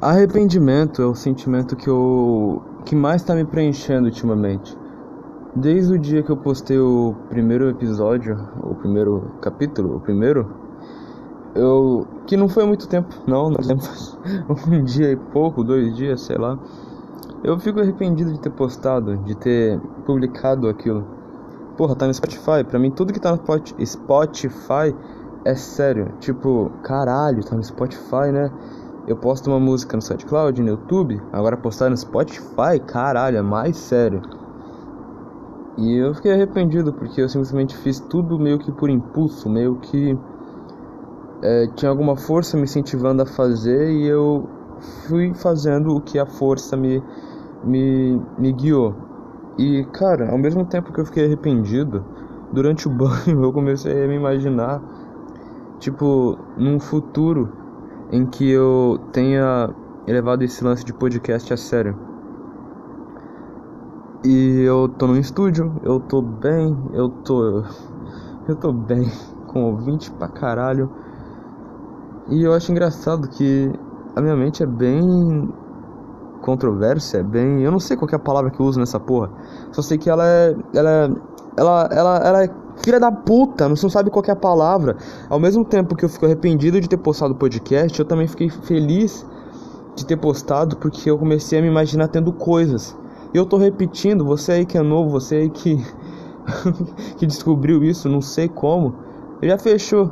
Arrependimento é o sentimento que eu que mais tá me preenchendo ultimamente. Desde o dia que eu postei o primeiro episódio, o primeiro capítulo, o primeiro, eu que não foi muito tempo, não, não um dia e pouco, dois dias, sei lá. Eu fico arrependido de ter postado, de ter publicado aquilo. Porra, tá no Spotify. Pra mim, tudo que tá no Spotify é sério. Tipo, caralho, tá no Spotify, né? Eu posto uma música no SoundCloud, no YouTube. Agora postar no Spotify, caralho, é mais sério. E eu fiquei arrependido porque eu simplesmente fiz tudo meio que por impulso, meio que é, tinha alguma força me incentivando a fazer e eu fui fazendo o que a força me, me, me guiou. E cara, ao mesmo tempo que eu fiquei arrependido, durante o banho eu comecei a me imaginar, tipo, num futuro em que eu tenha levado esse lance de podcast a sério. E eu tô no estúdio, eu tô bem, eu tô. Eu tô bem, com ouvinte pra caralho. E eu acho engraçado que a minha mente é bem controversa, é bem. Eu não sei qual é a palavra que eu uso nessa porra. Só sei que ela é. Ela é. Ela, ela, ela é filha da puta, não sabe qual é a palavra. Ao mesmo tempo que eu fico arrependido de ter postado o podcast, eu também fiquei feliz de ter postado porque eu comecei a me imaginar tendo coisas. E eu tô repetindo, você aí que é novo, você aí que que descobriu isso, não sei como. Já fechou.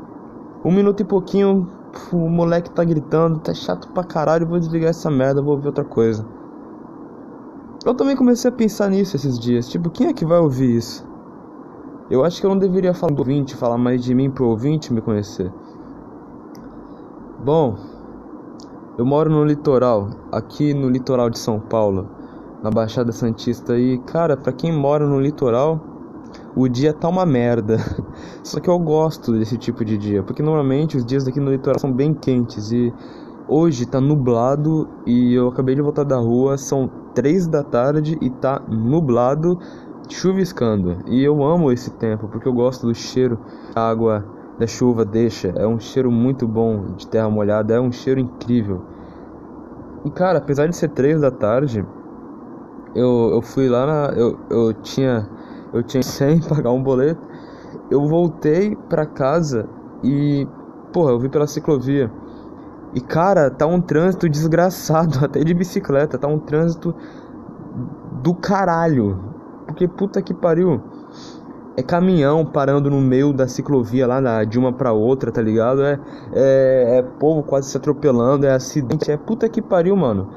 Um minuto e pouquinho, o moleque tá gritando, tá chato pra caralho, vou desligar essa merda, vou ouvir outra coisa. Eu também comecei a pensar nisso esses dias, tipo, quem é que vai ouvir isso? Eu acho que eu não deveria falar do ouvinte, falar mais de mim pro ouvinte me conhecer. Bom, eu moro no litoral, aqui no litoral de São Paulo na Baixada Santista. E, cara, pra quem mora no litoral, o dia tá uma merda. Só que eu gosto desse tipo de dia, porque normalmente os dias aqui no litoral são bem quentes e hoje tá nublado e eu acabei de voltar da rua, são três da tarde e tá nublado, chuviscando. E eu amo esse tempo porque eu gosto do cheiro a água da chuva deixa. É um cheiro muito bom de terra molhada, é um cheiro incrível. E cara, apesar de ser três da tarde, eu, eu fui lá na. Eu, eu tinha. Eu tinha sem pagar um boleto. Eu voltei pra casa e. Porra, eu vi pela ciclovia. E cara, tá um trânsito desgraçado, até de bicicleta, tá um trânsito do caralho. Porque puta que pariu. É caminhão parando no meio da ciclovia lá na, de uma pra outra, tá ligado? É, é, é povo quase se atropelando, é acidente, é puta que pariu, mano.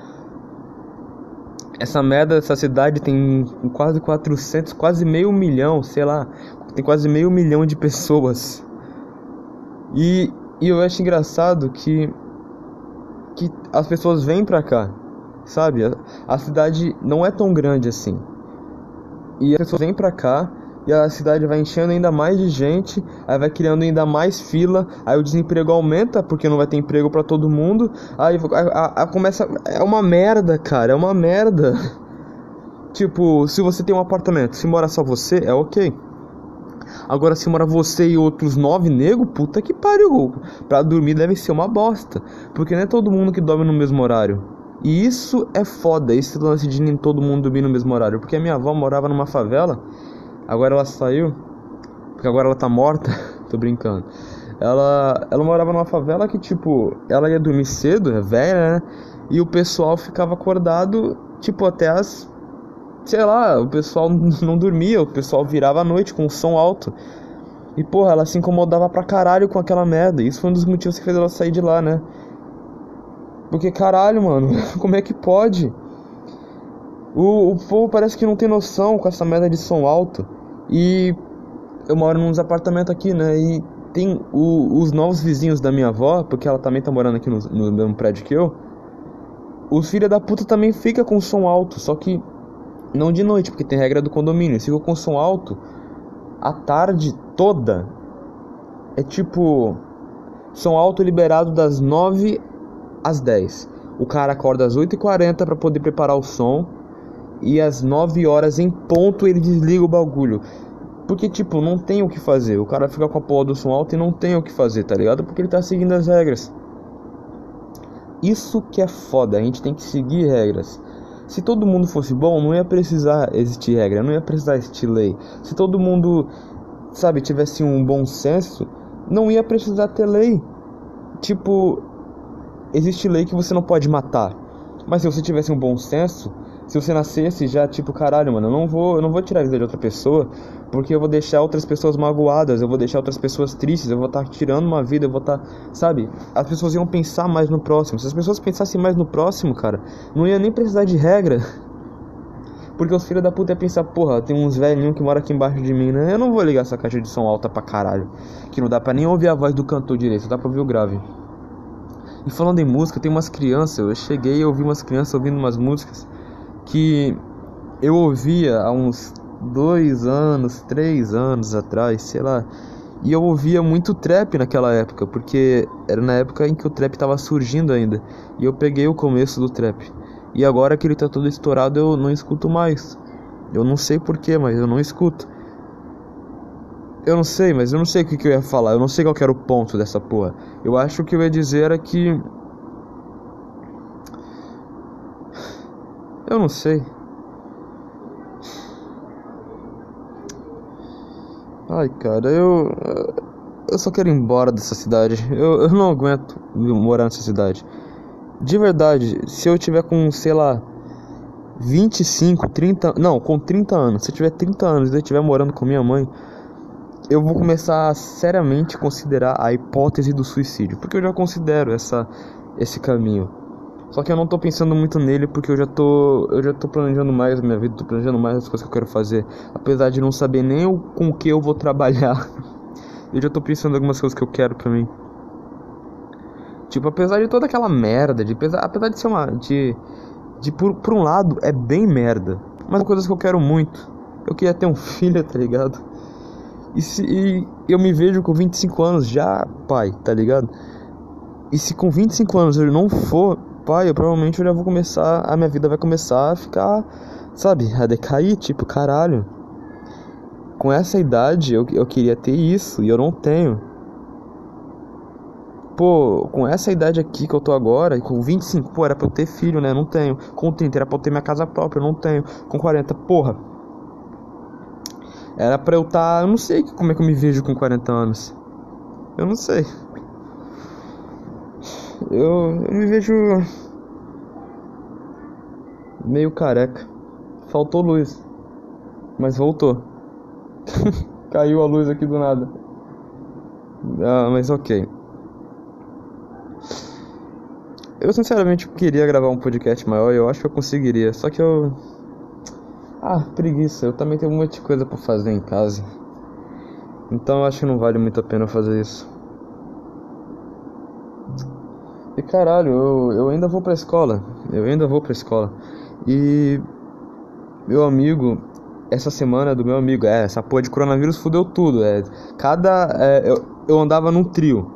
Essa merda, essa cidade tem quase 400, quase meio milhão, sei lá, tem quase meio milhão de pessoas. E, e eu acho engraçado que que as pessoas vêm pra cá, sabe? A, a cidade não é tão grande assim. E as pessoas vêm pra cá e a cidade vai enchendo ainda mais de gente, aí vai criando ainda mais fila, aí o desemprego aumenta porque não vai ter emprego para todo mundo, aí a, a, a, começa é uma merda, cara, é uma merda. Tipo, se você tem um apartamento, se mora só você, é ok. Agora, se mora você e outros nove negros, puta que pariu. Pra dormir deve ser uma bosta. Porque não é todo mundo que dorme no mesmo horário. E isso é foda, esse lance de nem todo mundo dormir no mesmo horário. Porque a minha avó morava numa favela Agora ela saiu, porque agora ela tá morta. Tô brincando. Ela, ela morava numa favela que, tipo, ela ia dormir cedo, é velha, né? E o pessoal ficava acordado, tipo, até as. Sei lá, o pessoal não dormia, o pessoal virava à noite com o som alto. E, porra, ela se incomodava pra caralho com aquela merda. Isso foi um dos motivos que fez ela sair de lá, né? Porque, caralho, mano, como é que pode? O, o povo parece que não tem noção com essa merda de som alto. E eu moro nos apartamentos aqui, né? E tem o, os novos vizinhos da minha avó, porque ela também tá morando aqui no, no mesmo prédio que eu. Os filhos da puta também fica com som alto, só que não de noite, porque tem regra do condomínio. Eles ficam com som alto a tarde toda. É tipo som alto liberado das 9 às 10. O cara acorda às 8h40 para poder preparar o som e às 9 horas em ponto ele desliga o bagulho. Porque, tipo, não tem o que fazer. O cara fica com a porra do som alto e não tem o que fazer, tá ligado? Porque ele tá seguindo as regras. isso que é foda, a gente tem que seguir regras. Se todo mundo fosse bom, não ia precisar existir regra, não ia precisar existir lei. Se todo mundo, sabe, tivesse um bom senso, não ia precisar ter lei. Tipo, existe lei que você não pode matar. Mas se você tivesse um bom senso, se você nascesse já tipo, caralho, mano, eu não vou, eu não vou tirar a vida de outra pessoa, porque eu vou deixar outras pessoas magoadas, eu vou deixar outras pessoas tristes, eu vou estar tá tirando uma vida, eu vou estar, tá, sabe? As pessoas iam pensar mais no próximo. Se as pessoas pensassem mais no próximo, cara, não ia nem precisar de regra. Porque os filhos da puta iam pensar, porra, tem uns velhinhos que moram aqui embaixo de mim, né? Eu não vou ligar essa caixa de som alta pra caralho. Que não dá pra nem ouvir a voz do cantor direito, dá pra ouvir o grave. E falando em música, tem umas crianças, eu cheguei e ouvi umas crianças ouvindo umas músicas que eu ouvia há uns dois anos, três anos atrás, sei lá. E eu ouvia muito trap naquela época, porque era na época em que o trap estava surgindo ainda. E eu peguei o começo do trap. E agora que ele tá todo estourado, eu não escuto mais. Eu não sei porquê, mas eu não escuto. Eu não sei, mas eu não sei o que, que eu ia falar. Eu não sei qual era o ponto dessa porra. Eu acho que eu ia dizer era que. Eu não sei. Ai, cara, eu. Eu só quero ir embora dessa cidade. Eu, eu não aguento morar nessa cidade. De verdade, se eu tiver com, sei lá, 25, 30. Não, com 30 anos. Se eu tiver 30 anos e eu estiver morando com minha mãe, eu vou começar a seriamente considerar a hipótese do suicídio. Porque eu já considero essa, esse caminho. Só que eu não tô pensando muito nele porque eu já tô, eu já tô planejando mais a minha vida, tô planejando mais as coisas que eu quero fazer, apesar de não saber nem o, com o que eu vou trabalhar. eu já tô pensando em algumas coisas que eu quero para mim. Tipo, apesar de toda aquela merda, de apesar, apesar de ser uma de de por, por um lado é bem merda, mas coisas que eu quero muito. Eu queria ter um filho, tá ligado? E se e eu me vejo com 25 anos já, pai, tá ligado? E se com 25 anos eu não for pai, eu provavelmente eu já vou começar, a minha vida vai começar a ficar, sabe, a decair, tipo, caralho. Com essa idade eu, eu queria ter isso e eu não tenho. Pô, com essa idade aqui que eu tô agora, com 25, pô, era pra eu ter filho, né? Não tenho. Com 30 era pra eu ter minha casa própria, não tenho. Com 40, porra. Era pra eu estar. Tá, eu não sei como é que eu me vejo com 40 anos. Eu não sei. Eu, eu me vejo meio careca. Faltou luz, mas voltou. Caiu a luz aqui do nada. Ah, mas ok. Eu sinceramente queria gravar um podcast maior eu acho que eu conseguiria. Só que eu. Ah, preguiça. Eu também tenho um monte de coisa para fazer em casa. Então eu acho que não vale muito a pena fazer isso. E caralho, eu, eu ainda vou pra escola. Eu ainda vou pra escola. E meu amigo, essa semana do meu amigo, é, essa porra de coronavírus fudeu tudo. É, cada. É, eu, eu andava num trio.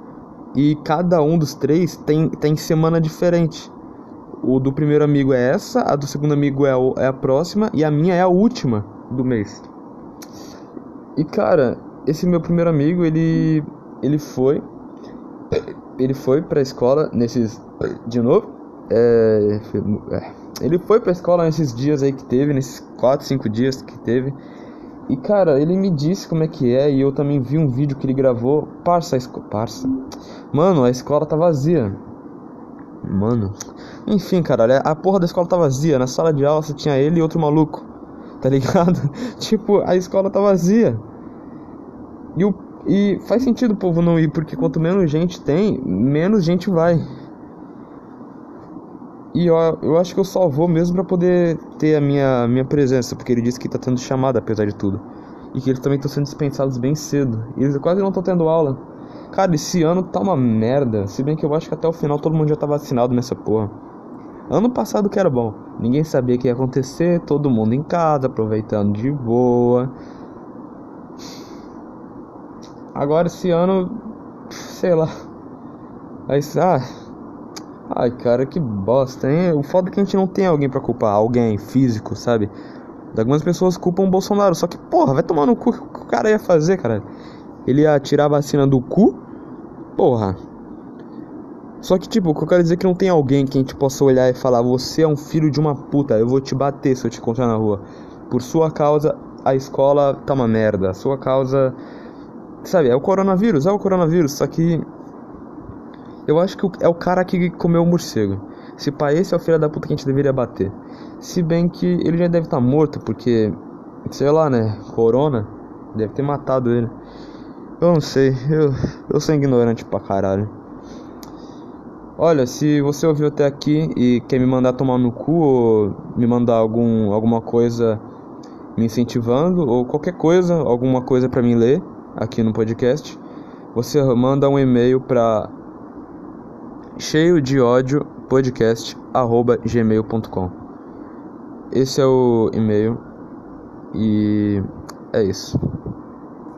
E cada um dos três tem, tem semana diferente. O do primeiro amigo é essa, a do segundo amigo é a, é a próxima e a minha é a última do mês. E cara, esse meu primeiro amigo, ele ele foi ele foi pra escola nesses. De novo? É, é, ele foi pra escola nesses dias aí que teve, nesses 4, 5 dias que teve. E cara, ele me disse como é que é. E eu também vi um vídeo que ele gravou. Parça. Parça. Mano, a escola tá vazia. Mano. Enfim, cara, a porra da escola tá vazia. Na sala de aula só tinha ele e outro maluco. Tá ligado? tipo, a escola tá vazia. E o e faz sentido o povo não ir, porque quanto menos gente tem, menos gente vai. E eu, eu acho que eu só vou mesmo para poder ter a minha, minha presença, porque ele disse que tá tendo chamada apesar de tudo. E que eles também estão sendo dispensados bem cedo. E eles quase não estão tendo aula. Cara, esse ano tá uma merda. Se bem que eu acho que até o final todo mundo já tá vacinado nessa porra. Ano passado que era bom. Ninguém sabia o que ia acontecer, todo mundo em casa, aproveitando de boa. Agora esse ano, sei lá. Aí, ah, ai cara, que bosta, hein? O foda é que a gente não tem alguém para culpar, alguém físico, sabe? Algumas pessoas culpam o Bolsonaro, só que, porra, vai tomar no cu o que o cara ia fazer, cara? Ele ia tirar a vacina do cu? Porra. Só que, tipo, o que eu quero dizer é que não tem alguém que a gente possa olhar e falar: Você é um filho de uma puta, eu vou te bater se eu te encontrar na rua. Por sua causa, a escola tá uma merda. A sua causa. Sabe, é o coronavírus, é o coronavírus. Só que. Eu acho que é o cara que comeu o morcego. Se pá, esse é o filho da puta que a gente deveria bater. Se bem que ele já deve estar tá morto, porque. Sei lá, né? Corona. Deve ter matado ele. Eu não sei, eu, eu sou ignorante pra caralho. Olha, se você ouviu até aqui e quer me mandar tomar no cu ou me mandar algum, alguma coisa me incentivando ou qualquer coisa, alguma coisa para mim ler aqui no podcast, você manda um e-mail para cheio de ódio podcast@gmail.com. Esse é o e-mail e é isso.